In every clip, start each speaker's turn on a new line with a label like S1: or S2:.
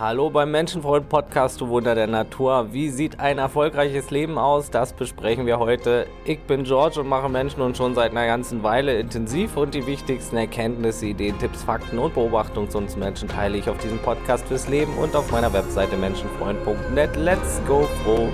S1: Hallo beim Menschenfreund Podcast, du Wunder der Natur. Wie sieht ein erfolgreiches Leben aus? Das besprechen wir heute. Ich bin George und mache Menschen und schon seit einer ganzen Weile intensiv und die wichtigsten Erkenntnisse, Ideen, Tipps, Fakten und Beobachtungen zu uns Menschen teile ich auf diesem Podcast fürs Leben und auf meiner Webseite menschenfreund.net. Let's go froh!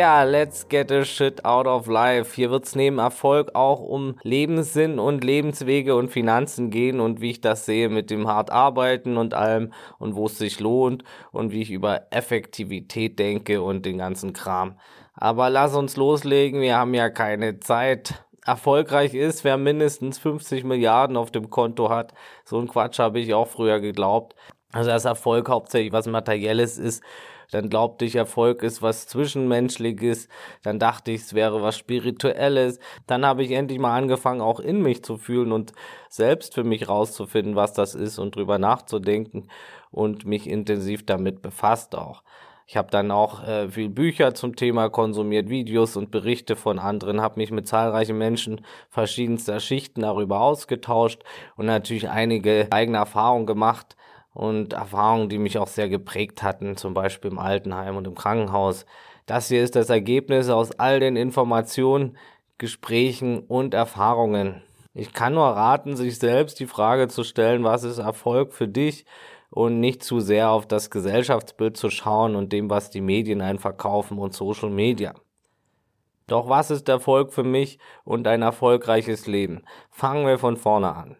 S1: Ja, let's get a shit out of life. Hier wird's neben Erfolg auch um Lebenssinn und Lebenswege und Finanzen gehen und wie ich das sehe mit dem hart arbeiten und allem und wo es sich lohnt und wie ich über Effektivität denke und den ganzen Kram. Aber lass uns loslegen, wir haben ja keine Zeit. Erfolgreich ist, wer mindestens 50 Milliarden auf dem Konto hat. So ein Quatsch habe ich auch früher geglaubt. Also dass Erfolg hauptsächlich was Materielles ist dann glaubte ich, Erfolg ist was Zwischenmenschliches, dann dachte ich, es wäre was Spirituelles, dann habe ich endlich mal angefangen, auch in mich zu fühlen und selbst für mich rauszufinden, was das ist und drüber nachzudenken und mich intensiv damit befasst auch. Ich habe dann auch äh, viel Bücher zum Thema konsumiert, Videos und Berichte von anderen, habe mich mit zahlreichen Menschen verschiedenster Schichten darüber ausgetauscht und natürlich einige eigene Erfahrungen gemacht, und Erfahrungen, die mich auch sehr geprägt hatten, zum Beispiel im Altenheim und im Krankenhaus. Das hier ist das Ergebnis aus all den Informationen, Gesprächen und Erfahrungen. Ich kann nur raten, sich selbst die Frage zu stellen, was ist Erfolg für dich und nicht zu sehr auf das Gesellschaftsbild zu schauen und dem, was die Medien einen verkaufen und Social Media. Doch was ist Erfolg für mich und ein erfolgreiches Leben? Fangen wir von vorne an.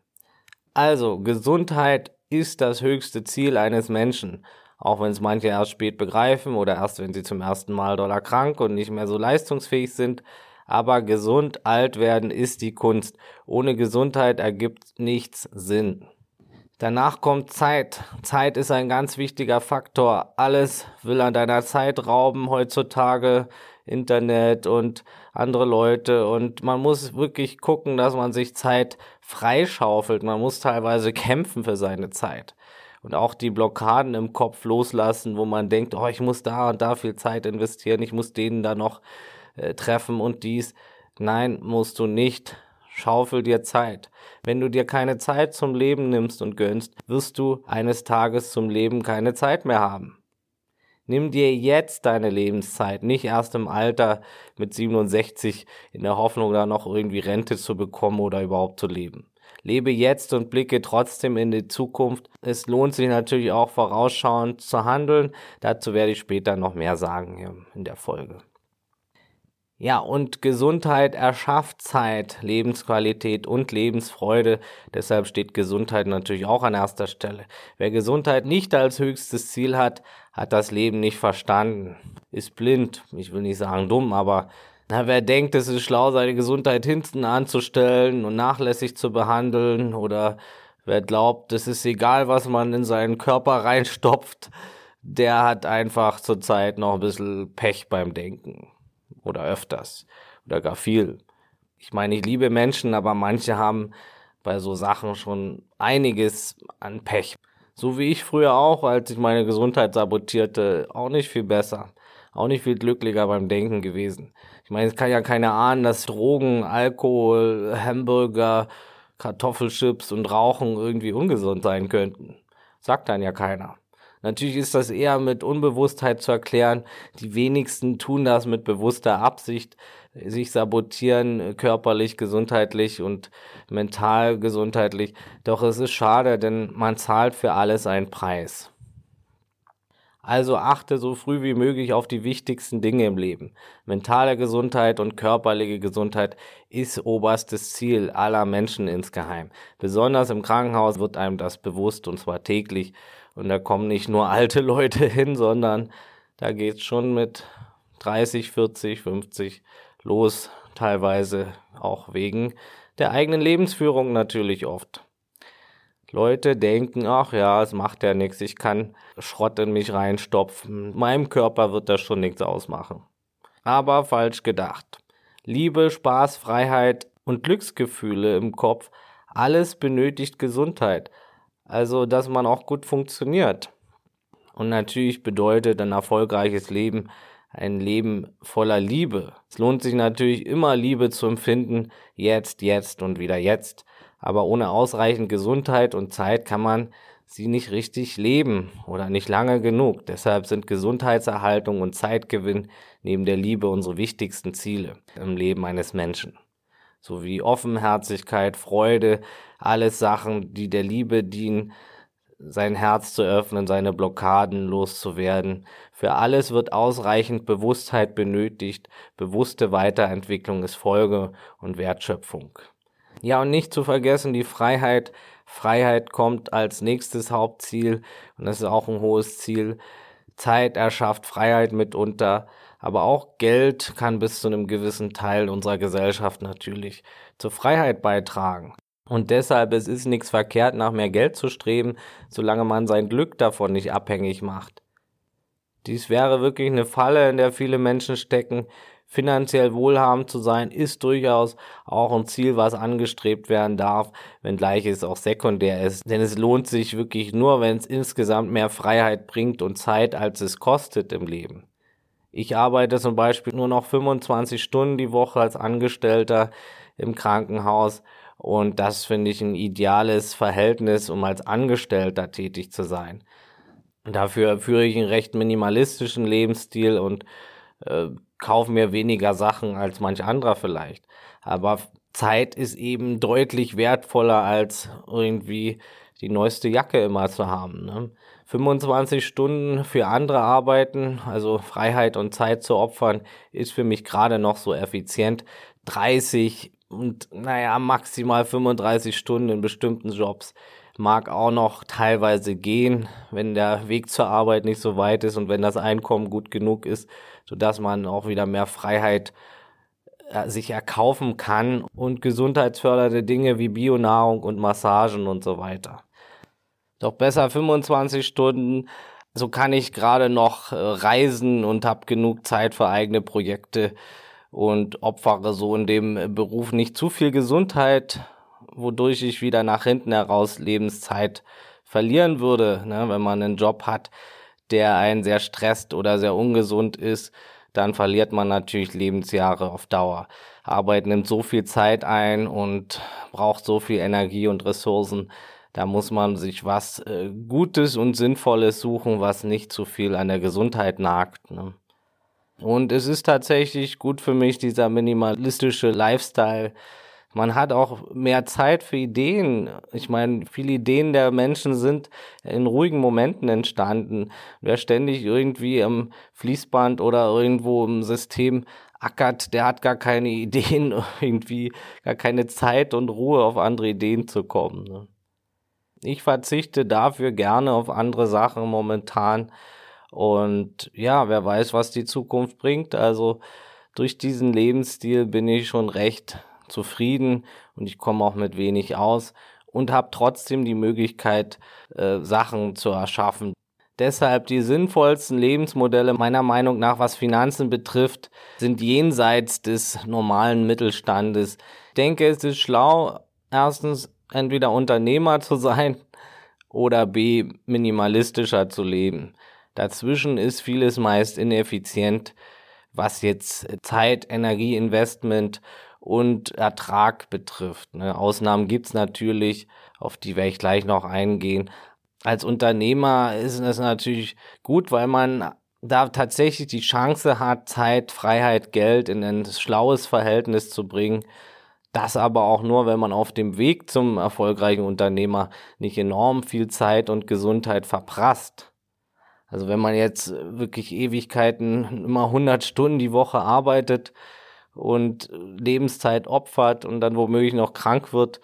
S1: Also, Gesundheit ist das höchste Ziel eines Menschen. Auch wenn es manche erst spät begreifen oder erst wenn sie zum ersten Mal doller krank und nicht mehr so leistungsfähig sind. Aber gesund alt werden ist die Kunst. Ohne Gesundheit ergibt nichts Sinn. Danach kommt Zeit. Zeit ist ein ganz wichtiger Faktor. Alles will an deiner Zeit rauben heutzutage. Internet und andere Leute. Und man muss wirklich gucken, dass man sich Zeit freischaufelt. Man muss teilweise kämpfen für seine Zeit. Und auch die Blockaden im Kopf loslassen, wo man denkt, oh, ich muss da und da viel Zeit investieren, ich muss denen da noch äh, treffen und dies. Nein, musst du nicht. Schaufel dir Zeit. Wenn du dir keine Zeit zum Leben nimmst und gönnst, wirst du eines Tages zum Leben keine Zeit mehr haben. Nimm dir jetzt deine Lebenszeit, nicht erst im Alter mit 67 in der Hoffnung, da noch irgendwie Rente zu bekommen oder überhaupt zu leben. Lebe jetzt und blicke trotzdem in die Zukunft. Es lohnt sich natürlich auch vorausschauend zu handeln. Dazu werde ich später noch mehr sagen in der Folge. Ja, und Gesundheit erschafft Zeit, Lebensqualität und Lebensfreude. Deshalb steht Gesundheit natürlich auch an erster Stelle. Wer Gesundheit nicht als höchstes Ziel hat, hat das Leben nicht verstanden, ist blind. Ich will nicht sagen dumm, aber na, wer denkt, es ist schlau, seine Gesundheit hinten anzustellen und nachlässig zu behandeln oder wer glaubt, es ist egal, was man in seinen Körper reinstopft, der hat einfach zurzeit noch ein bisschen Pech beim Denken oder öfters oder gar viel. Ich meine, ich liebe Menschen, aber manche haben bei so Sachen schon einiges an Pech. So wie ich früher auch, als ich meine Gesundheit sabotierte, auch nicht viel besser. Auch nicht viel glücklicher beim Denken gewesen. Ich meine, es kann ja keiner ahnen, dass Drogen, Alkohol, Hamburger, Kartoffelchips und Rauchen irgendwie ungesund sein könnten. Sagt dann ja keiner. Natürlich ist das eher mit Unbewusstheit zu erklären. Die wenigsten tun das mit bewusster Absicht, sich sabotieren, körperlich, gesundheitlich und mental gesundheitlich. Doch es ist schade, denn man zahlt für alles einen Preis. Also achte so früh wie möglich auf die wichtigsten Dinge im Leben. Mentale Gesundheit und körperliche Gesundheit ist oberstes Ziel aller Menschen insgeheim. Besonders im Krankenhaus wird einem das bewusst und zwar täglich. Und da kommen nicht nur alte Leute hin, sondern da geht's schon mit 30, 40, 50 los, teilweise auch wegen der eigenen Lebensführung natürlich oft. Leute denken, ach ja, es macht ja nichts, ich kann Schrott in mich reinstopfen, meinem Körper wird das schon nichts ausmachen. Aber falsch gedacht. Liebe, Spaß, Freiheit und Glücksgefühle im Kopf, alles benötigt Gesundheit. Also, dass man auch gut funktioniert. Und natürlich bedeutet ein erfolgreiches Leben ein Leben voller Liebe. Es lohnt sich natürlich immer Liebe zu empfinden, jetzt, jetzt und wieder jetzt. Aber ohne ausreichend Gesundheit und Zeit kann man sie nicht richtig leben oder nicht lange genug. Deshalb sind Gesundheitserhaltung und Zeitgewinn neben der Liebe unsere wichtigsten Ziele im Leben eines Menschen. Sowie Offenherzigkeit, Freude, alles Sachen, die der Liebe dienen, sein Herz zu öffnen, seine Blockaden loszuwerden. Für alles wird ausreichend Bewusstheit benötigt. Bewusste Weiterentwicklung ist Folge und Wertschöpfung. Ja, und nicht zu vergessen die Freiheit. Freiheit kommt als nächstes Hauptziel und das ist auch ein hohes Ziel. Zeit erschafft Freiheit mitunter, aber auch Geld kann bis zu einem gewissen Teil unserer Gesellschaft natürlich zur Freiheit beitragen. Und deshalb es ist nichts verkehrt, nach mehr Geld zu streben, solange man sein Glück davon nicht abhängig macht. Dies wäre wirklich eine Falle, in der viele Menschen stecken. Finanziell wohlhabend zu sein, ist durchaus auch ein Ziel, was angestrebt werden darf, wenngleich es auch sekundär ist. Denn es lohnt sich wirklich nur, wenn es insgesamt mehr Freiheit bringt und Zeit, als es kostet im Leben. Ich arbeite zum Beispiel nur noch 25 Stunden die Woche als Angestellter im Krankenhaus und das finde ich ein ideales Verhältnis, um als Angestellter tätig zu sein. Dafür führe ich einen recht minimalistischen Lebensstil und äh, kaufe mir weniger Sachen als manch anderer vielleicht. Aber Zeit ist eben deutlich wertvoller als irgendwie die neueste Jacke immer zu haben. Ne? 25 Stunden für andere arbeiten, also Freiheit und Zeit zu opfern, ist für mich gerade noch so effizient. 30 und naja, maximal 35 Stunden in bestimmten Jobs mag auch noch teilweise gehen, wenn der Weg zur Arbeit nicht so weit ist und wenn das Einkommen gut genug ist, sodass man auch wieder mehr Freiheit äh, sich erkaufen kann und gesundheitsfördernde Dinge wie Bionahrung und Massagen und so weiter. Doch besser 25 Stunden, so kann ich gerade noch äh, reisen und habe genug Zeit für eigene Projekte und opfere so in dem Beruf nicht zu viel Gesundheit, wodurch ich wieder nach hinten heraus Lebenszeit verlieren würde. Ne? Wenn man einen Job hat, der einen sehr stresst oder sehr ungesund ist, dann verliert man natürlich Lebensjahre auf Dauer. Arbeit nimmt so viel Zeit ein und braucht so viel Energie und Ressourcen. Da muss man sich was äh, Gutes und Sinnvolles suchen, was nicht zu viel an der Gesundheit nagt. Ne? Und es ist tatsächlich gut für mich, dieser minimalistische Lifestyle. Man hat auch mehr Zeit für Ideen. Ich meine, viele Ideen der Menschen sind in ruhigen Momenten entstanden. Wer ständig irgendwie am Fließband oder irgendwo im System ackert, der hat gar keine Ideen, irgendwie gar keine Zeit und Ruhe auf andere Ideen zu kommen. Ne? Ich verzichte dafür gerne auf andere Sachen momentan und ja, wer weiß, was die Zukunft bringt. Also durch diesen Lebensstil bin ich schon recht zufrieden und ich komme auch mit wenig aus und habe trotzdem die Möglichkeit, äh, Sachen zu erschaffen. Deshalb die sinnvollsten Lebensmodelle meiner Meinung nach, was Finanzen betrifft, sind jenseits des normalen Mittelstandes. Ich denke, es ist schlau, erstens entweder Unternehmer zu sein oder b minimalistischer zu leben. Dazwischen ist vieles meist ineffizient, was jetzt Zeit, Energieinvestment und Ertrag betrifft. Ne? Ausnahmen gibt's natürlich, auf die werde ich gleich noch eingehen. Als Unternehmer ist es natürlich gut, weil man da tatsächlich die Chance hat, Zeit, Freiheit, Geld in ein schlaues Verhältnis zu bringen. Das aber auch nur, wenn man auf dem Weg zum erfolgreichen Unternehmer nicht enorm viel Zeit und Gesundheit verprasst. Also wenn man jetzt wirklich Ewigkeiten, immer 100 Stunden die Woche arbeitet und Lebenszeit opfert und dann womöglich noch krank wird,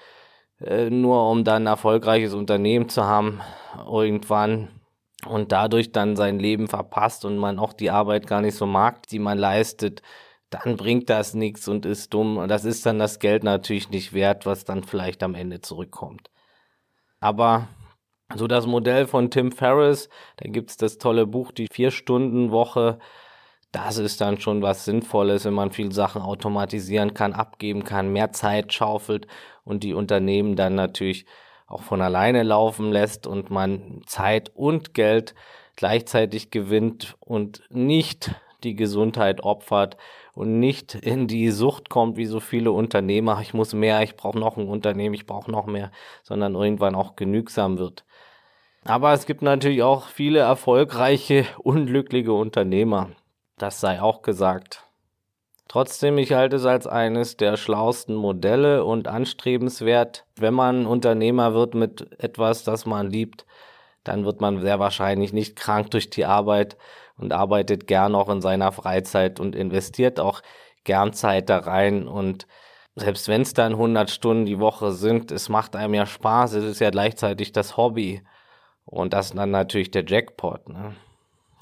S1: äh, nur um dann ein erfolgreiches Unternehmen zu haben irgendwann und dadurch dann sein Leben verpasst und man auch die Arbeit gar nicht so mag, die man leistet, dann bringt das nichts und ist dumm. Und das ist dann das Geld natürlich nicht wert, was dann vielleicht am Ende zurückkommt. Aber so das Modell von Tim Ferriss, da gibt's das tolle Buch, die Vier-Stunden-Woche. Das ist dann schon was Sinnvolles, wenn man viel Sachen automatisieren kann, abgeben kann, mehr Zeit schaufelt und die Unternehmen dann natürlich auch von alleine laufen lässt und man Zeit und Geld gleichzeitig gewinnt und nicht die Gesundheit opfert und nicht in die Sucht kommt, wie so viele Unternehmer, ich muss mehr, ich brauche noch ein Unternehmen, ich brauche noch mehr, sondern irgendwann auch genügsam wird. Aber es gibt natürlich auch viele erfolgreiche, unglückliche Unternehmer. Das sei auch gesagt. Trotzdem, ich halte es als eines der schlauesten Modelle und anstrebenswert. Wenn man Unternehmer wird mit etwas, das man liebt, dann wird man sehr wahrscheinlich nicht krank durch die Arbeit und arbeitet gern auch in seiner Freizeit und investiert auch gern Zeit da rein und selbst wenn es dann 100 Stunden die Woche sind, es macht einem ja Spaß, es ist ja gleichzeitig das Hobby und das ist dann natürlich der Jackpot. Ne?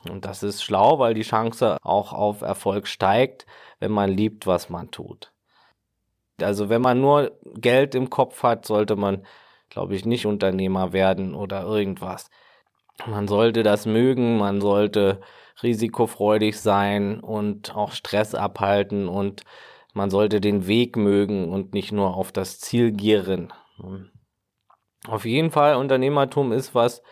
S1: Und das ist schlau, weil die Chance auch auf Erfolg steigt, wenn man liebt, was man tut. Also wenn man nur Geld im Kopf hat, sollte man, glaube ich, nicht Unternehmer werden oder irgendwas. Man sollte das mögen, man sollte risikofreudig sein und auch Stress abhalten und man sollte den Weg mögen und nicht nur auf das Ziel gieren. Auf jeden Fall, Unternehmertum ist was,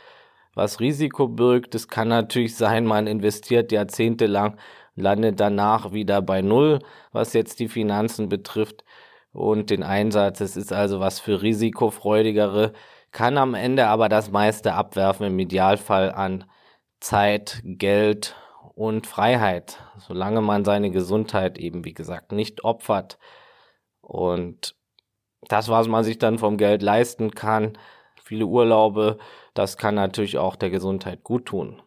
S1: was Risiko birgt. Es kann natürlich sein, man investiert jahrzehntelang, landet danach wieder bei Null, was jetzt die Finanzen betrifft und den Einsatz. Es ist also was für risikofreudigere, kann am Ende aber das meiste abwerfen im Idealfall an Zeit, Geld und Freiheit, solange man seine Gesundheit eben, wie gesagt, nicht opfert. Und das, was man sich dann vom Geld leisten kann, viele Urlaube, das kann natürlich auch der Gesundheit gut tun.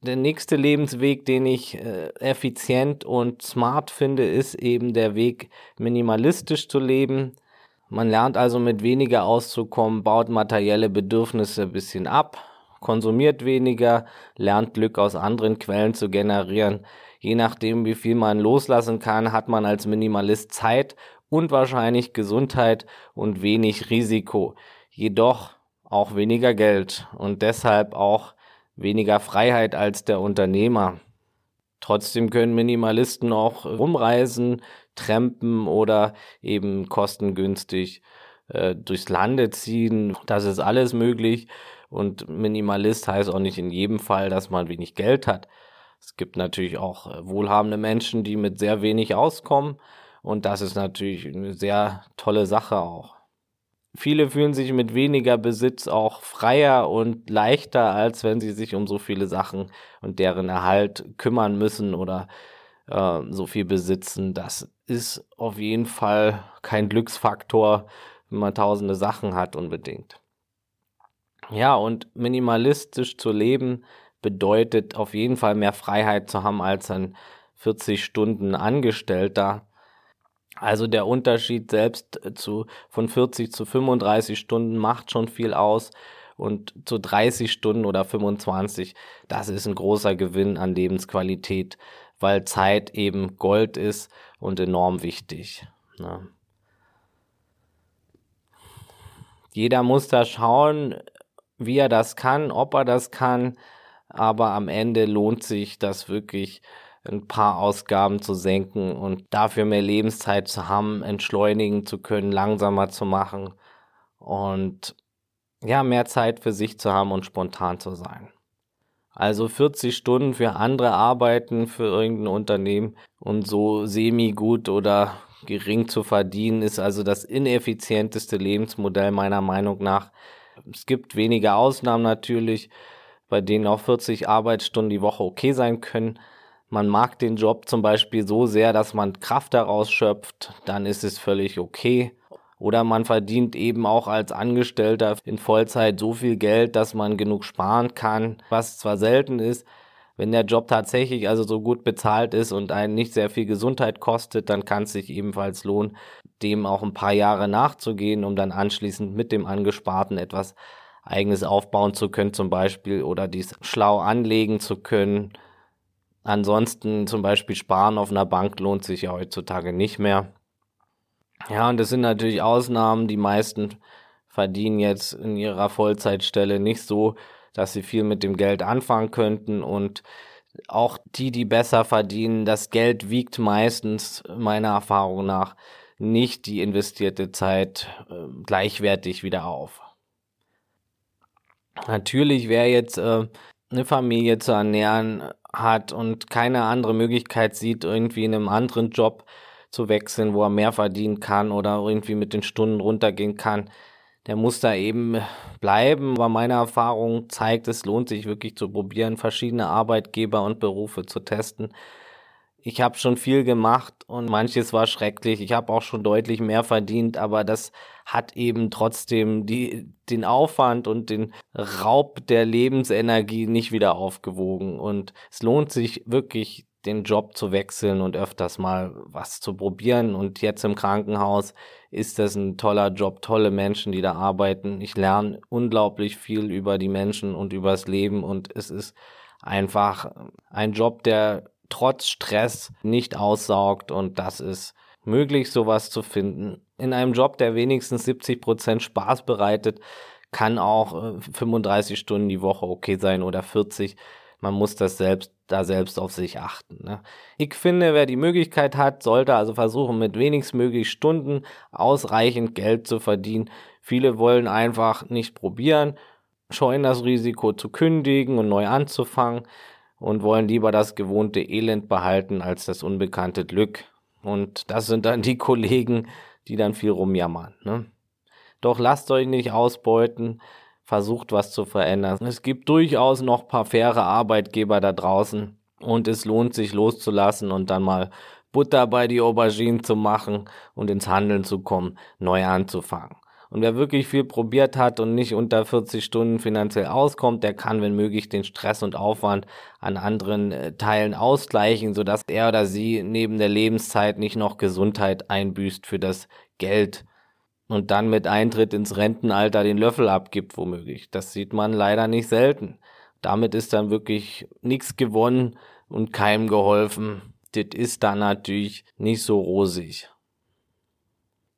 S1: Der nächste Lebensweg, den ich äh, effizient und smart finde, ist eben der Weg, minimalistisch zu leben. Man lernt also mit weniger auszukommen, baut materielle Bedürfnisse ein bisschen ab, konsumiert weniger, lernt Glück aus anderen Quellen zu generieren. Je nachdem, wie viel man loslassen kann, hat man als Minimalist Zeit und wahrscheinlich Gesundheit und wenig Risiko. Jedoch auch weniger Geld und deshalb auch weniger Freiheit als der Unternehmer. Trotzdem können Minimalisten auch rumreisen, trampen oder eben kostengünstig äh, durchs Lande ziehen. Das ist alles möglich. Und Minimalist heißt auch nicht in jedem Fall, dass man wenig Geld hat. Es gibt natürlich auch äh, wohlhabende Menschen, die mit sehr wenig auskommen. Und das ist natürlich eine sehr tolle Sache auch. Viele fühlen sich mit weniger Besitz auch freier und leichter, als wenn sie sich um so viele Sachen und deren Erhalt kümmern müssen oder äh, so viel besitzen. Das ist auf jeden Fall kein Glücksfaktor, wenn man tausende Sachen hat unbedingt. Ja, und minimalistisch zu leben bedeutet auf jeden Fall mehr Freiheit zu haben als ein 40 Stunden Angestellter. Also der Unterschied selbst zu, von 40 zu 35 Stunden macht schon viel aus und zu 30 Stunden oder 25, das ist ein großer Gewinn an Lebensqualität, weil Zeit eben Gold ist und enorm wichtig. Ne? Jeder muss da schauen, wie er das kann, ob er das kann, aber am Ende lohnt sich das wirklich, ein paar Ausgaben zu senken und dafür mehr Lebenszeit zu haben, entschleunigen zu können, langsamer zu machen und ja, mehr Zeit für sich zu haben und spontan zu sein. Also 40 Stunden für andere arbeiten für irgendein Unternehmen und so semi gut oder gering zu verdienen ist also das ineffizienteste Lebensmodell meiner Meinung nach. Es gibt wenige Ausnahmen natürlich, bei denen auch 40 Arbeitsstunden die Woche okay sein können. Man mag den Job zum Beispiel so sehr, dass man Kraft daraus schöpft, dann ist es völlig okay. Oder man verdient eben auch als Angestellter in Vollzeit so viel Geld, dass man genug sparen kann, was zwar selten ist, wenn der Job tatsächlich also so gut bezahlt ist und einen nicht sehr viel Gesundheit kostet, dann kann es sich ebenfalls lohnen, dem auch ein paar Jahre nachzugehen, um dann anschließend mit dem Angesparten etwas eigenes aufbauen zu können, zum Beispiel, oder dies schlau anlegen zu können. Ansonsten zum Beispiel sparen auf einer Bank lohnt sich ja heutzutage nicht mehr. Ja, und das sind natürlich Ausnahmen. Die meisten verdienen jetzt in ihrer Vollzeitstelle nicht so, dass sie viel mit dem Geld anfangen könnten und auch die, die besser verdienen, das Geld wiegt meistens meiner Erfahrung nach nicht die investierte Zeit äh, gleichwertig wieder auf. Natürlich, wer jetzt äh, eine Familie zu ernähren hat und keine andere Möglichkeit sieht, irgendwie in einem anderen Job zu wechseln, wo er mehr verdienen kann oder irgendwie mit den Stunden runtergehen kann, der muss da eben bleiben. Aber meine Erfahrung zeigt, es lohnt sich wirklich zu probieren, verschiedene Arbeitgeber und Berufe zu testen. Ich habe schon viel gemacht und manches war schrecklich. Ich habe auch schon deutlich mehr verdient, aber das hat eben trotzdem die, den Aufwand und den Raub der Lebensenergie nicht wieder aufgewogen. Und es lohnt sich wirklich, den Job zu wechseln und öfters mal was zu probieren. Und jetzt im Krankenhaus ist das ein toller Job, tolle Menschen, die da arbeiten. Ich lerne unglaublich viel über die Menschen und übers Leben und es ist einfach ein Job, der trotz Stress nicht aussaugt und das ist möglich, sowas zu finden. In einem Job, der wenigstens 70 Prozent Spaß bereitet, kann auch 35 äh, Stunden die Woche okay sein oder 40 man muss das selbst, da selbst auf sich achten. Ne? Ich finde, wer die Möglichkeit hat, sollte also versuchen, mit wenigstmöglich Stunden ausreichend Geld zu verdienen. Viele wollen einfach nicht probieren, scheuen das Risiko zu kündigen und neu anzufangen und wollen lieber das gewohnte Elend behalten als das unbekannte Glück. Und das sind dann die Kollegen, die dann viel rumjammern. Ne? Doch lasst euch nicht ausbeuten versucht was zu verändern. Es gibt durchaus noch paar faire Arbeitgeber da draußen und es lohnt sich loszulassen und dann mal Butter bei die Auberginen zu machen und ins Handeln zu kommen, neu anzufangen. Und wer wirklich viel probiert hat und nicht unter 40 Stunden finanziell auskommt, der kann, wenn möglich, den Stress und Aufwand an anderen äh, Teilen ausgleichen, sodass er oder sie neben der Lebenszeit nicht noch Gesundheit einbüßt für das Geld, und dann mit Eintritt ins Rentenalter den Löffel abgibt, womöglich. Das sieht man leider nicht selten. Damit ist dann wirklich nichts gewonnen und keinem geholfen. Das ist dann natürlich nicht so rosig.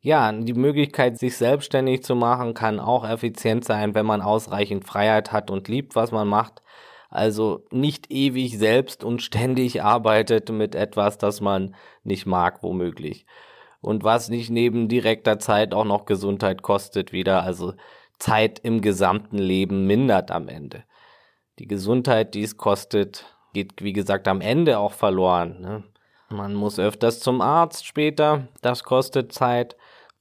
S1: Ja, die Möglichkeit, sich selbstständig zu machen, kann auch effizient sein, wenn man ausreichend Freiheit hat und liebt, was man macht. Also nicht ewig selbst und ständig arbeitet mit etwas, das man nicht mag, womöglich und was nicht neben direkter Zeit auch noch Gesundheit kostet wieder. Also Zeit im gesamten Leben mindert am Ende. Die Gesundheit, die es kostet, geht wie gesagt am Ende auch verloren. Ne? Man muss öfters zum Arzt später, das kostet Zeit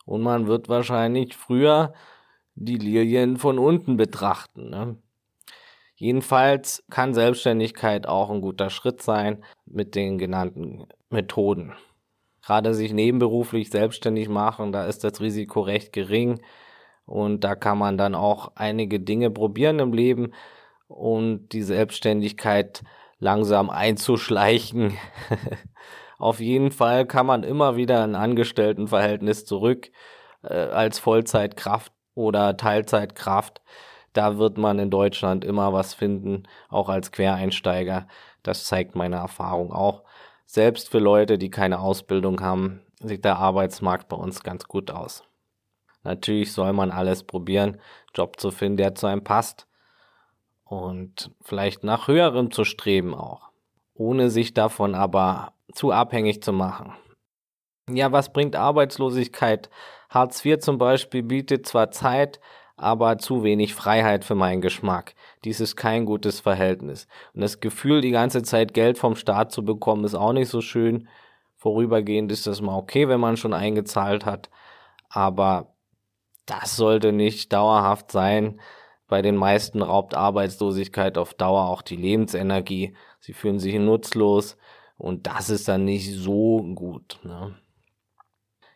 S1: und man wird wahrscheinlich früher die Lilien von unten betrachten. Ne? Jedenfalls kann Selbstständigkeit auch ein guter Schritt sein mit den genannten Methoden gerade sich nebenberuflich selbstständig machen, da ist das Risiko recht gering und da kann man dann auch einige Dinge probieren im Leben und die Selbstständigkeit langsam einzuschleichen. Auf jeden Fall kann man immer wieder ein Angestelltenverhältnis zurück äh, als Vollzeitkraft oder Teilzeitkraft. Da wird man in Deutschland immer was finden, auch als Quereinsteiger. Das zeigt meine Erfahrung auch selbst für Leute, die keine Ausbildung haben, sieht der Arbeitsmarkt bei uns ganz gut aus. Natürlich soll man alles probieren, Job zu finden, der zu einem passt und vielleicht nach höherem zu streben auch, ohne sich davon aber zu abhängig zu machen. Ja, was bringt Arbeitslosigkeit? Hartz IV zum Beispiel bietet zwar Zeit, aber zu wenig Freiheit für meinen Geschmack. Dies ist kein gutes Verhältnis. Und das Gefühl, die ganze Zeit Geld vom Staat zu bekommen, ist auch nicht so schön. Vorübergehend ist das mal okay, wenn man schon eingezahlt hat. Aber das sollte nicht dauerhaft sein. Bei den meisten raubt Arbeitslosigkeit auf Dauer auch die Lebensenergie. Sie fühlen sich nutzlos. Und das ist dann nicht so gut. Ne?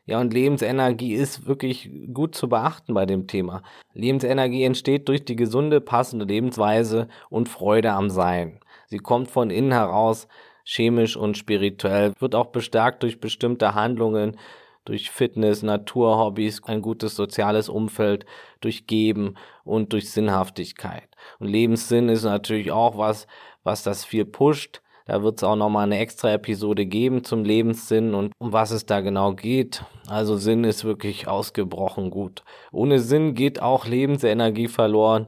S1: Ja, und Lebensenergie ist wirklich gut zu beachten bei dem Thema. Lebensenergie entsteht durch die gesunde, passende Lebensweise und Freude am Sein. Sie kommt von innen heraus, chemisch und spirituell, wird auch bestärkt durch bestimmte Handlungen, durch Fitness, Natur, Hobbys, ein gutes soziales Umfeld, durch Geben und durch Sinnhaftigkeit. Und Lebenssinn ist natürlich auch was, was das viel pusht da wird es auch nochmal eine extra Episode geben zum Lebenssinn und um was es da genau geht. Also Sinn ist wirklich ausgebrochen gut. Ohne Sinn geht auch Lebensenergie verloren.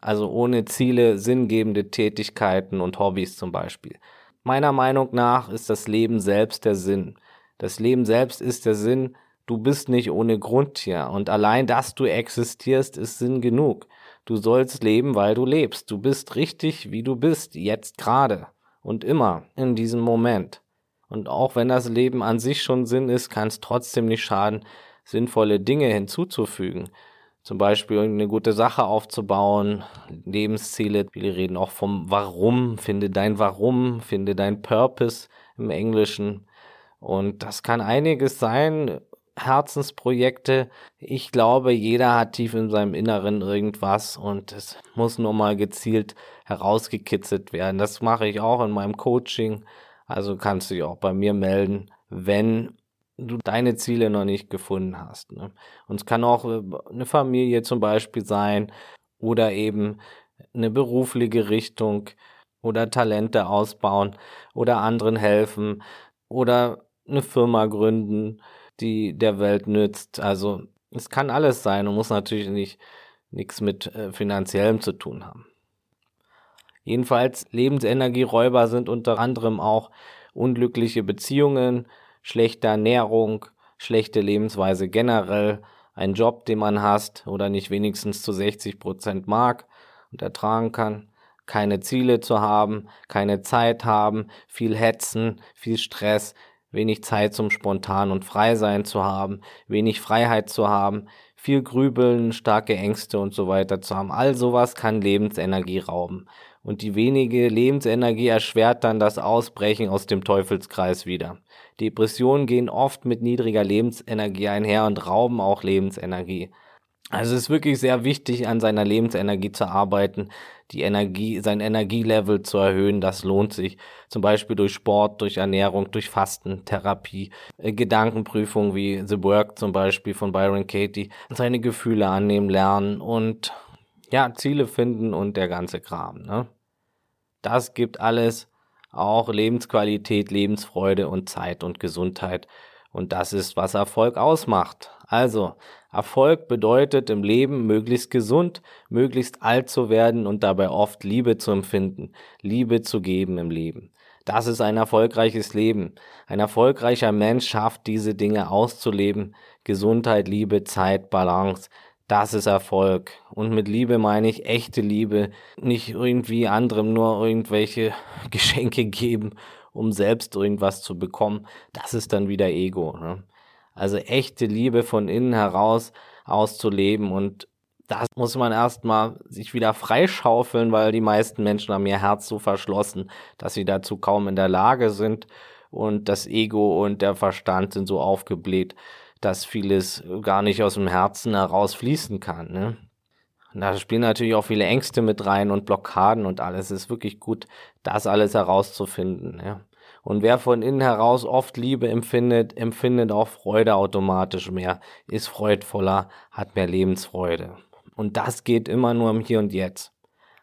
S1: Also ohne Ziele, sinngebende Tätigkeiten und Hobbys zum Beispiel. Meiner Meinung nach ist das Leben selbst der Sinn. Das Leben selbst ist der Sinn. Du bist nicht ohne Grund hier. Und allein, dass du existierst, ist Sinn genug. Du sollst leben, weil du lebst. Du bist richtig, wie du bist, jetzt gerade und immer in diesem Moment. Und auch wenn das Leben an sich schon Sinn ist, kann es trotzdem nicht schaden, sinnvolle Dinge hinzuzufügen. Zum Beispiel eine gute Sache aufzubauen, Lebensziele. Viele reden auch vom Warum. Finde dein Warum, finde dein Purpose im Englischen. Und das kann einiges sein. Herzensprojekte. Ich glaube, jeder hat tief in seinem Inneren irgendwas und es muss nur mal gezielt herausgekitzelt werden. Das mache ich auch in meinem Coaching. Also kannst du dich auch bei mir melden, wenn du deine Ziele noch nicht gefunden hast. Ne? Und es kann auch äh, eine Familie zum Beispiel sein oder eben eine berufliche Richtung oder Talente ausbauen oder anderen helfen oder eine Firma gründen, die der Welt nützt. Also es kann alles sein und muss natürlich nicht nichts mit äh, finanziellem zu tun haben. Jedenfalls Lebensenergieräuber sind unter anderem auch unglückliche Beziehungen, schlechte Ernährung, schlechte Lebensweise generell, ein Job, den man hasst oder nicht wenigstens zu 60 Prozent mag und ertragen kann, keine Ziele zu haben, keine Zeit haben, viel Hetzen, viel Stress, wenig Zeit zum spontan und frei sein zu haben, wenig Freiheit zu haben, viel Grübeln, starke Ängste und so weiter zu haben. All sowas kann Lebensenergie rauben. Und die wenige Lebensenergie erschwert dann das Ausbrechen aus dem Teufelskreis wieder. Depressionen gehen oft mit niedriger Lebensenergie einher und rauben auch Lebensenergie. Also es ist wirklich sehr wichtig, an seiner Lebensenergie zu arbeiten, die Energie, sein Energielevel zu erhöhen. Das lohnt sich. Zum Beispiel durch Sport, durch Ernährung, durch Fasten, Therapie, äh, Gedankenprüfung wie The Work zum Beispiel von Byron Katie, seine Gefühle annehmen, lernen und ja, Ziele finden und der ganze Kram. Ne? Das gibt alles auch Lebensqualität, Lebensfreude und Zeit und Gesundheit. Und das ist, was Erfolg ausmacht. Also, Erfolg bedeutet im Leben möglichst gesund, möglichst alt zu werden und dabei oft Liebe zu empfinden, Liebe zu geben im Leben. Das ist ein erfolgreiches Leben. Ein erfolgreicher Mensch schafft diese Dinge auszuleben. Gesundheit, Liebe, Zeit, Balance. Das ist Erfolg. Und mit Liebe meine ich echte Liebe. Nicht irgendwie anderem nur irgendwelche Geschenke geben, um selbst irgendwas zu bekommen. Das ist dann wieder Ego. Ne? Also echte Liebe von innen heraus auszuleben und das muss man erstmal sich wieder freischaufeln, weil die meisten Menschen haben ihr Herz so verschlossen, dass sie dazu kaum in der Lage sind und das Ego und der Verstand sind so aufgebläht, dass vieles gar nicht aus dem Herzen heraus fließen kann. Ne? Und da spielen natürlich auch viele Ängste mit rein und Blockaden und alles. Es ist wirklich gut, das alles herauszufinden. Ja? Und wer von innen heraus oft Liebe empfindet, empfindet auch Freude automatisch mehr, ist freudvoller, hat mehr Lebensfreude. Und das geht immer nur im Hier und Jetzt.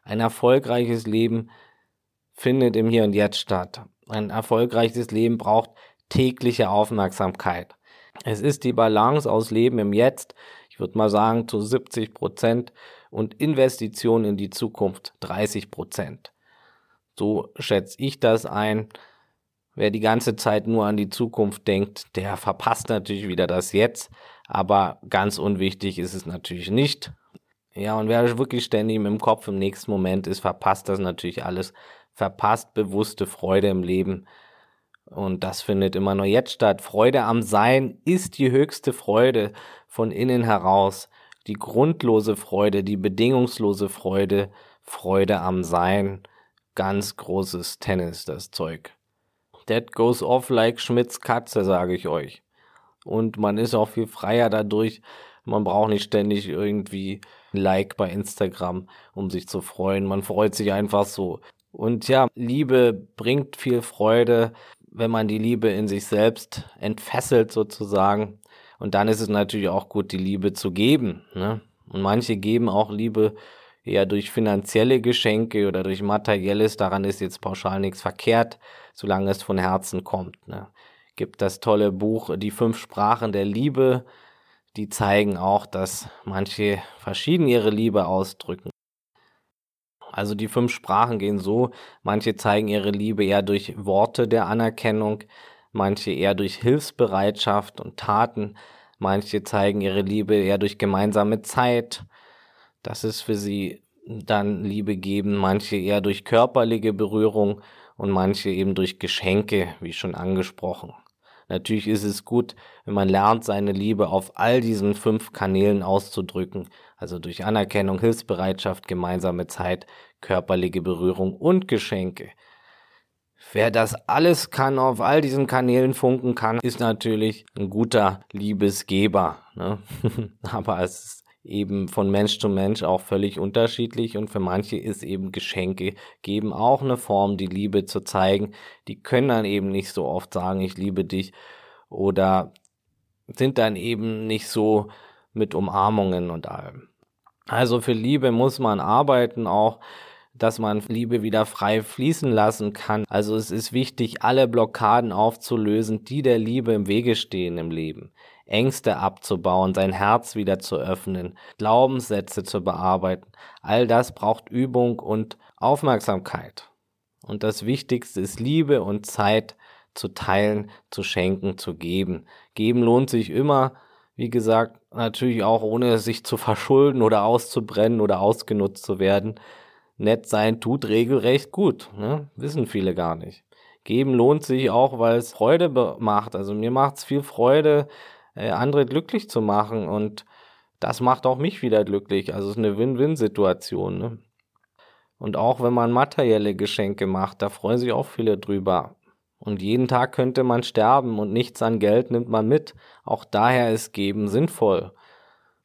S1: Ein erfolgreiches Leben findet im Hier und Jetzt statt. Ein erfolgreiches Leben braucht tägliche Aufmerksamkeit. Es ist die Balance aus Leben im Jetzt, ich würde mal sagen zu 70 Prozent und Investition in die Zukunft 30 Prozent. So schätze ich das ein. Wer die ganze Zeit nur an die Zukunft denkt, der verpasst natürlich wieder das Jetzt. Aber ganz unwichtig ist es natürlich nicht. Ja, und wer wirklich ständig im Kopf im nächsten Moment ist, verpasst das natürlich alles. Verpasst bewusste Freude im Leben. Und das findet immer nur jetzt statt. Freude am Sein ist die höchste Freude von innen heraus. Die grundlose Freude, die bedingungslose Freude, Freude am Sein. Ganz großes Tennis, das Zeug. That goes off like Schmidts Katze, sage ich euch. Und man ist auch viel freier dadurch. Man braucht nicht ständig irgendwie ein Like bei Instagram, um sich zu freuen. Man freut sich einfach so. Und ja, Liebe bringt viel Freude, wenn man die Liebe in sich selbst entfesselt sozusagen. Und dann ist es natürlich auch gut, die Liebe zu geben. Ne? Und manche geben auch Liebe eher durch finanzielle Geschenke oder durch materielles. Daran ist jetzt pauschal nichts verkehrt solange es von Herzen kommt. Ne? Gibt das tolle Buch Die fünf Sprachen der Liebe, die zeigen auch, dass manche verschieden ihre Liebe ausdrücken. Also die fünf Sprachen gehen so, manche zeigen ihre Liebe eher durch Worte der Anerkennung, manche eher durch Hilfsbereitschaft und Taten, manche zeigen ihre Liebe eher durch gemeinsame Zeit, Das ist für sie dann Liebe geben, manche eher durch körperliche Berührung und manche eben durch Geschenke, wie schon angesprochen. Natürlich ist es gut, wenn man lernt, seine Liebe auf all diesen fünf Kanälen auszudrücken, also durch Anerkennung, Hilfsbereitschaft, gemeinsame Zeit, körperliche Berührung und Geschenke. Wer das alles kann, auf all diesen Kanälen funken kann, ist natürlich ein guter Liebesgeber. Ne? Aber es ist eben von Mensch zu Mensch auch völlig unterschiedlich und für manche ist eben Geschenke geben auch eine Form, die Liebe zu zeigen. Die können dann eben nicht so oft sagen, ich liebe dich oder sind dann eben nicht so mit Umarmungen und allem. Also für Liebe muss man arbeiten auch dass man Liebe wieder frei fließen lassen kann. Also es ist wichtig, alle Blockaden aufzulösen, die der Liebe im Wege stehen im Leben. Ängste abzubauen, sein Herz wieder zu öffnen, Glaubenssätze zu bearbeiten. All das braucht Übung und Aufmerksamkeit. Und das Wichtigste ist Liebe und Zeit zu teilen, zu schenken, zu geben. Geben lohnt sich immer, wie gesagt, natürlich auch ohne sich zu verschulden oder auszubrennen oder ausgenutzt zu werden. Nett sein tut regelrecht gut, ne? wissen viele gar nicht. Geben lohnt sich auch, weil es Freude macht. Also mir macht es viel Freude, äh, andere glücklich zu machen und das macht auch mich wieder glücklich. Also es ist eine Win-Win-Situation. Ne? Und auch wenn man materielle Geschenke macht, da freuen sich auch viele drüber. Und jeden Tag könnte man sterben und nichts an Geld nimmt man mit. Auch daher ist Geben sinnvoll.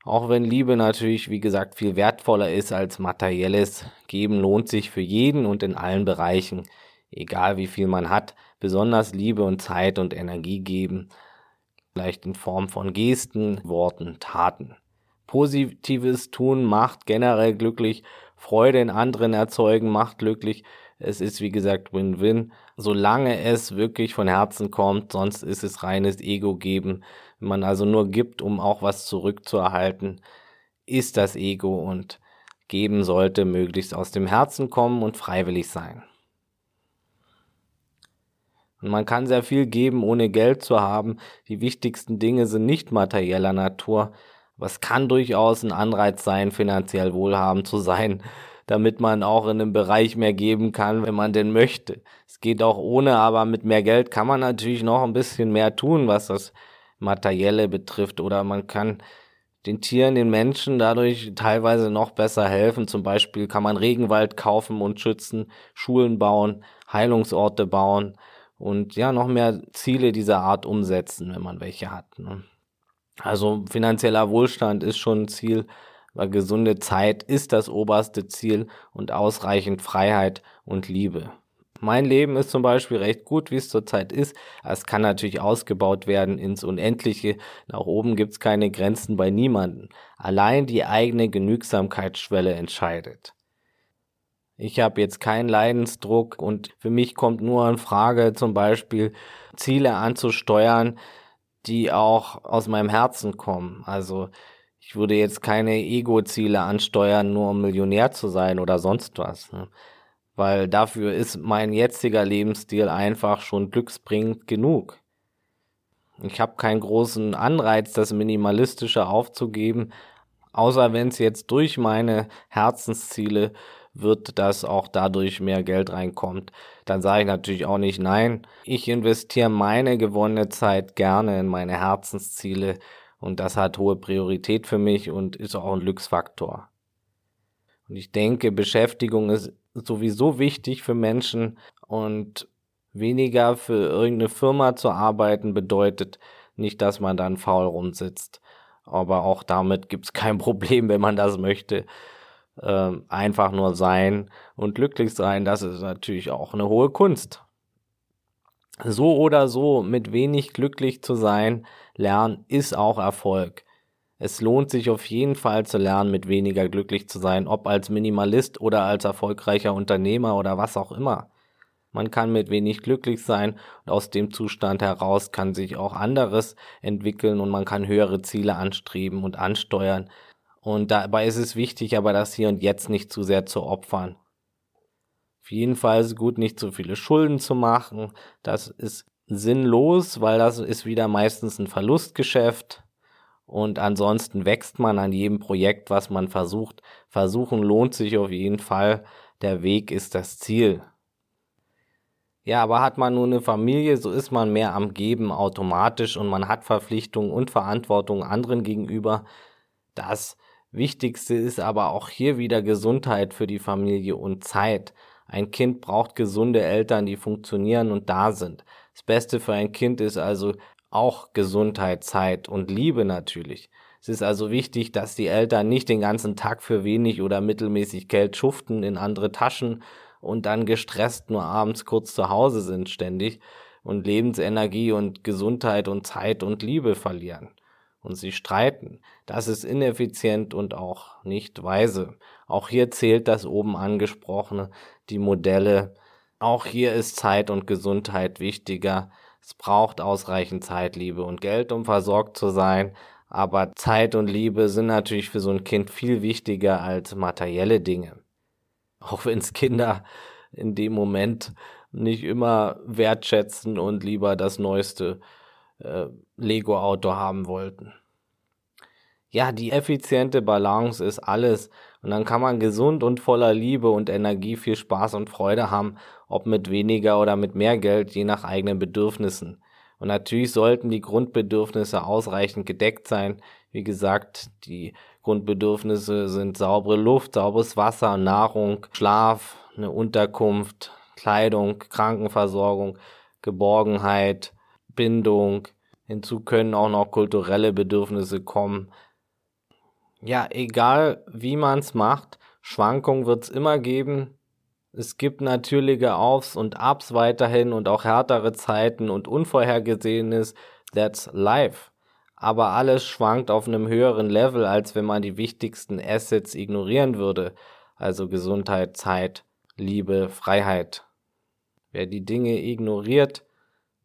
S1: Auch wenn Liebe natürlich, wie gesagt, viel wertvoller ist als materielles, geben lohnt sich für jeden und in allen Bereichen, egal wie viel man hat, besonders Liebe und Zeit und Energie geben, vielleicht in Form von Gesten, Worten, Taten. Positives tun macht generell glücklich, Freude in anderen erzeugen macht glücklich. Es ist wie gesagt Win-Win, solange es wirklich von Herzen kommt, sonst ist es reines Ego geben wenn man also nur gibt, um auch was zurückzuerhalten, ist das Ego und geben sollte möglichst aus dem Herzen kommen und freiwillig sein. Und man kann sehr viel geben, ohne Geld zu haben. Die wichtigsten Dinge sind nicht materieller Natur. Es kann durchaus ein Anreiz sein, finanziell wohlhabend zu sein, damit man auch in einem Bereich mehr geben kann, wenn man denn möchte. Es geht auch ohne, aber mit mehr Geld kann man natürlich noch ein bisschen mehr tun, was das Materielle betrifft oder man kann den Tieren, den Menschen dadurch teilweise noch besser helfen. Zum Beispiel kann man Regenwald kaufen und schützen, Schulen bauen, Heilungsorte bauen und ja, noch mehr Ziele dieser Art umsetzen, wenn man welche hat. Ne? Also finanzieller Wohlstand ist schon ein Ziel, weil gesunde Zeit ist das oberste Ziel und ausreichend Freiheit und Liebe. Mein Leben ist zum Beispiel recht gut, wie es zurzeit ist. Es kann natürlich ausgebaut werden ins Unendliche. Nach oben gibt es keine Grenzen bei niemanden. Allein die eigene Genügsamkeitsschwelle entscheidet. Ich habe jetzt keinen Leidensdruck und für mich kommt nur in Frage, zum Beispiel Ziele anzusteuern, die auch aus meinem Herzen kommen. Also ich würde jetzt keine Ego-Ziele ansteuern, nur um Millionär zu sein oder sonst was. Ne? weil dafür ist mein jetziger Lebensstil einfach schon glücksbringend genug. Ich habe keinen großen Anreiz, das Minimalistische aufzugeben, außer wenn es jetzt durch meine Herzensziele wird, dass auch dadurch mehr Geld reinkommt. Dann sage ich natürlich auch nicht nein. Ich investiere meine gewonnene Zeit gerne in meine Herzensziele und das hat hohe Priorität für mich und ist auch ein Glücksfaktor. Und ich denke, Beschäftigung ist sowieso wichtig für Menschen und weniger für irgendeine Firma zu arbeiten bedeutet nicht, dass man dann faul rumsitzt. Aber auch damit gibt es kein Problem, wenn man das möchte. Ähm, einfach nur sein und glücklich sein, das ist natürlich auch eine hohe Kunst. So oder so, mit wenig glücklich zu sein, lernen ist auch Erfolg. Es lohnt sich auf jeden Fall zu lernen, mit weniger glücklich zu sein, ob als Minimalist oder als erfolgreicher Unternehmer oder was auch immer. Man kann mit wenig glücklich sein und aus dem Zustand heraus kann sich auch anderes entwickeln und man kann höhere Ziele anstreben und ansteuern. Und dabei ist es wichtig, aber das hier und jetzt nicht zu sehr zu opfern. Auf jeden Fall ist es gut, nicht zu viele Schulden zu machen. Das ist sinnlos, weil das ist wieder meistens ein Verlustgeschäft Und ansonsten wächst man an jedem Projekt, was man versucht. Versuchen lohnt sich auf jeden Fall. Der Weg ist das Ziel. Ja, aber hat man nur eine Familie, so ist man mehr am Geben automatisch und man hat Verpflichtungen und Verantwortung anderen gegenüber. Das Wichtigste ist aber auch hier wieder Gesundheit für die Familie und Zeit. Ein Kind braucht gesunde Eltern, die funktionieren und da sind. Das Beste für ein Kind ist also auch Gesundheit, Zeit und Liebe natürlich. Es ist also wichtig, dass die Eltern nicht den ganzen Tag für wenig oder mittelmäßig Geld schuften in andere Taschen und dann gestresst nur abends kurz zu Hause sind ständig und Lebensenergie und Gesundheit und Zeit und Liebe verlieren und sie streiten. Das ist ineffizient und auch nicht weise. Auch hier zählt das oben angesprochene, die Modelle. Auch hier ist Zeit und Gesundheit wichtiger. Es braucht ausreichend Zeit, Liebe und Geld, um versorgt zu sein. Aber Zeit und Liebe sind natürlich für so ein Kind viel wichtiger als materielle Dinge. Auch wenn es Kinder in dem Moment nicht immer wertschätzen und lieber das neueste äh, Lego-Auto haben wollten. Ja, die effiziente Balance ist alles. Und dann kann man gesund und voller Liebe und Energie viel Spaß und Freude haben, ob mit weniger oder mit mehr Geld, je nach eigenen Bedürfnissen. Und natürlich sollten die Grundbedürfnisse ausreichend gedeckt sein. Wie gesagt, die Grundbedürfnisse sind saubere Luft, sauberes Wasser, Nahrung, Schlaf, eine Unterkunft, Kleidung, Krankenversorgung, Geborgenheit, Bindung. Hinzu können auch noch kulturelle Bedürfnisse kommen. Ja, egal wie man's macht, Schwankungen wird's immer geben. Es gibt natürliche Aufs und Abs weiterhin und auch härtere Zeiten und Unvorhergesehenes. That's life aber alles schwankt auf einem höheren Level, als wenn man die wichtigsten Assets ignorieren würde, also Gesundheit, Zeit, Liebe, Freiheit. Wer die Dinge ignoriert,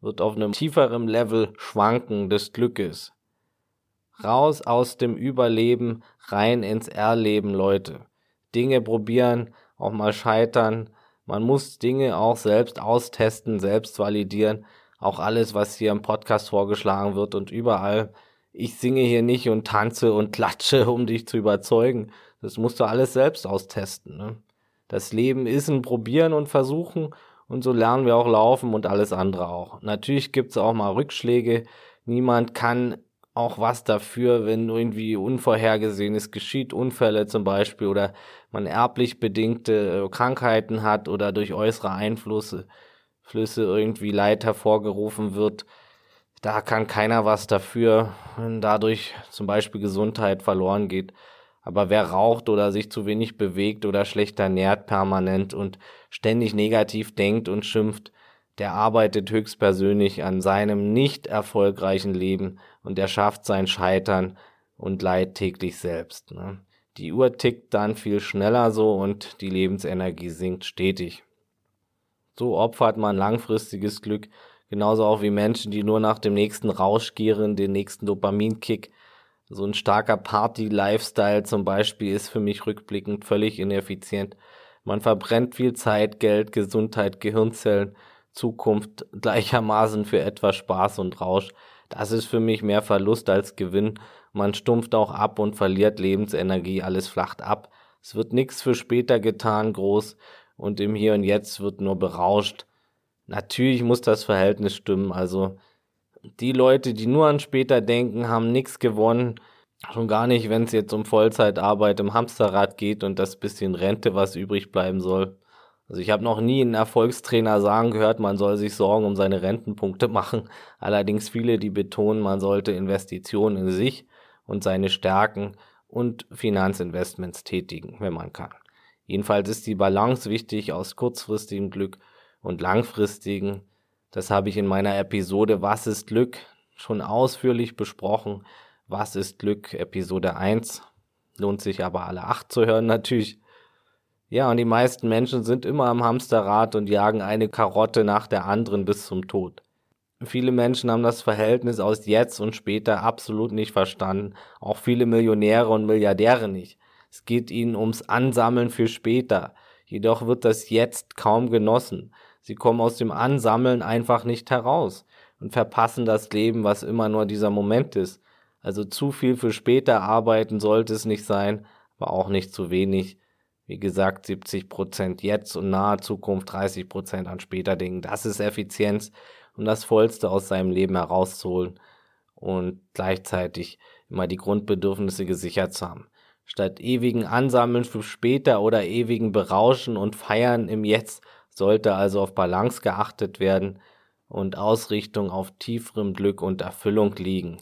S1: wird auf einem tieferen Level schwanken des Glückes. Raus aus dem Überleben, rein ins Erleben, Leute. Dinge probieren, auch mal scheitern. Man muss Dinge auch selbst austesten, selbst validieren. Auch alles, was hier im Podcast vorgeschlagen wird und überall ich singe hier nicht und tanze und klatsche, um dich zu überzeugen. Das musst du alles selbst austesten. Ne? Das Leben ist ein Probieren und Versuchen und so lernen wir auch laufen und alles andere auch. Natürlich gibt's auch mal Rückschläge. Niemand kann auch was dafür, wenn irgendwie Unvorhergesehenes geschieht, Unfälle zum Beispiel oder man erblich bedingte äh, Krankheiten hat oder durch äußere Einflüsse Flüsse irgendwie Leid hervorgerufen wird da kann keiner was dafür, wenn dadurch zum Beispiel Gesundheit verloren geht. Aber wer raucht oder sich zu wenig bewegt oder schlecht ernährt permanent und ständig negativ denkt und schimpft, der arbeitet höchstpersönlich an seinem nicht erfolgreichen Leben und er schafft sein Scheitern und Leid täglich selbst. Ne? Die Uhr tickt dann viel schneller so und die Lebensenergie sinkt stetig. So opfert man langfristiges Glück Genauso auch wie Menschen, die nur nach dem nächsten Rausch gieren, den nächsten Dopaminkick. So ein starker Party-Lifestyle zum Beispiel ist für mich rückblickend völlig ineffizient. Man verbrennt viel Zeit, Geld, Gesundheit, Gehirnzellen, Zukunft gleichermaßen für etwas Spaß und Rausch. Das ist für mich mehr Verlust als Gewinn. Man stumpft auch ab und verliert Lebensenergie, alles flacht ab. Es wird nichts für später getan, groß, und im Hier und Jetzt wird nur berauscht. Natürlich muss das Verhältnis stimmen. Also die Leute, die nur an später denken, haben nichts gewonnen. Schon gar nicht, wenn es jetzt um Vollzeitarbeit im Hamsterrad geht und das bisschen Rente, was übrig bleiben soll. Also ich habe noch nie einen Erfolgstrainer sagen gehört, man soll sich Sorgen um seine Rentenpunkte machen. Allerdings viele, die betonen, man sollte Investitionen in sich und seine Stärken und Finanzinvestments tätigen, wenn man kann. Jedenfalls ist die Balance wichtig aus kurzfristigem Glück und langfristigen. Das habe ich in meiner Episode Was ist Glück schon ausführlich besprochen. Was ist Glück? Episode 1. Lohnt sich aber alle acht zu hören natürlich. Ja, und die meisten Menschen sind immer am Hamsterrad und jagen eine Karotte nach der anderen bis zum Tod. Viele Menschen haben das Verhältnis aus jetzt und später absolut nicht verstanden. Auch viele Millionäre und Milliardäre nicht. Es geht ihnen ums Ansammeln für später. Jedoch wird das jetzt kaum genossen. Sie kommen aus dem Ansammeln einfach nicht heraus und verpassen das Leben, was immer nur dieser Moment ist. Also zu viel für später arbeiten sollte es nicht sein, aber auch nicht zu wenig. Wie gesagt, 70 Prozent jetzt und nahe Zukunft 30 Prozent an später Dingen. Das ist Effizienz, um das Vollste aus seinem Leben herauszuholen und gleichzeitig immer die Grundbedürfnisse gesichert zu haben. Statt ewigen Ansammeln für später oder ewigen Berauschen und Feiern im Jetzt sollte also auf Balance geachtet werden und Ausrichtung auf tieferem Glück und Erfüllung liegen.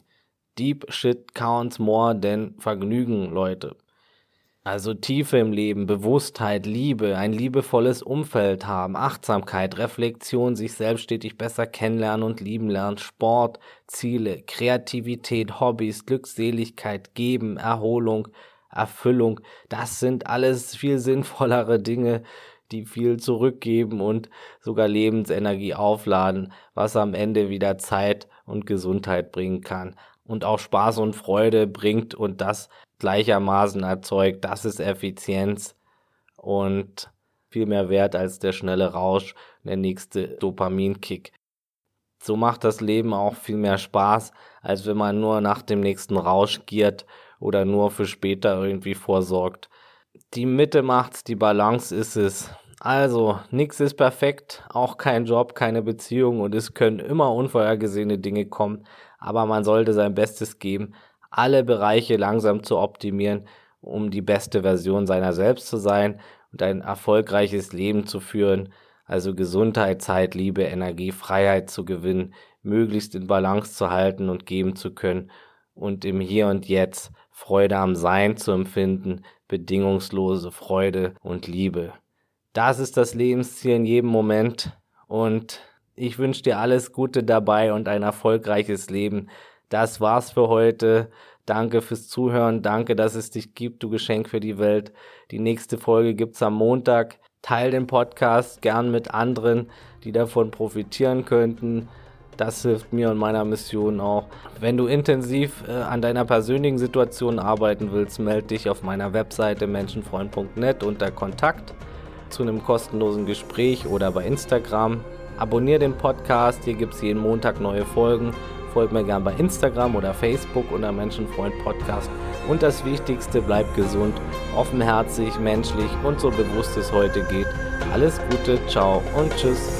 S1: Deep Shit counts more than Vergnügen, Leute. Also Tiefe im Leben, Bewusstheit, Liebe, ein liebevolles Umfeld haben, Achtsamkeit, Reflexion, sich selbst stetig besser kennenlernen und lieben lernen, Sport, Ziele, Kreativität, Hobbys, Glückseligkeit, Geben, Erholung, Erfüllung, das sind alles viel sinnvollere Dinge, die viel zurückgeben und sogar Lebensenergie aufladen, was am Ende wieder Zeit und Gesundheit bringen kann und auch Spaß und Freude bringt und das gleichermaßen erzeugt. Das ist Effizienz und viel mehr wert als der schnelle Rausch, der nächste Dopaminkick. So macht das Leben auch viel mehr Spaß, als wenn man nur nach dem nächsten Rausch giert oder nur für später irgendwie vorsorgt. Die Mitte macht's, die Balance ist es. Also, nichts ist perfekt, auch kein Job, keine Beziehung und es können immer unvorhergesehene Dinge kommen, aber man sollte sein Bestes geben, alle Bereiche langsam zu optimieren, um die beste Version seiner selbst zu sein und ein erfolgreiches Leben zu führen, also Gesundheit, Zeit, Liebe, Energie, Freiheit zu gewinnen, möglichst in Balance zu halten und geben zu können und im Hier und Jetzt Freude am Sein zu empfinden, bedingungslose Freude und Liebe. Das ist das Lebensziel in jedem Moment und ich wünsche dir alles Gute dabei und ein erfolgreiches Leben. Das war's für heute. Danke fürs Zuhören. Danke, dass es dich gibt, du Geschenk für die Welt. Die nächste Folge gibt's am Montag. Teil den Podcast gern mit anderen, die davon profitieren könnten. Das hilft mir und meiner Mission auch. Wenn du intensiv äh, an deiner persönlichen Situation arbeiten willst, melde dich auf meiner Webseite menschenfreund.net unter Kontakt zu einem kostenlosen Gespräch oder bei Instagram. Abonnier den Podcast, hier gibt es jeden Montag neue Folgen. Folgt mir gern bei Instagram oder Facebook unter Menschenfreund Podcast. Und das Wichtigste, bleibt gesund, offenherzig, menschlich und so bewusst es heute geht. Alles Gute, ciao und tschüss.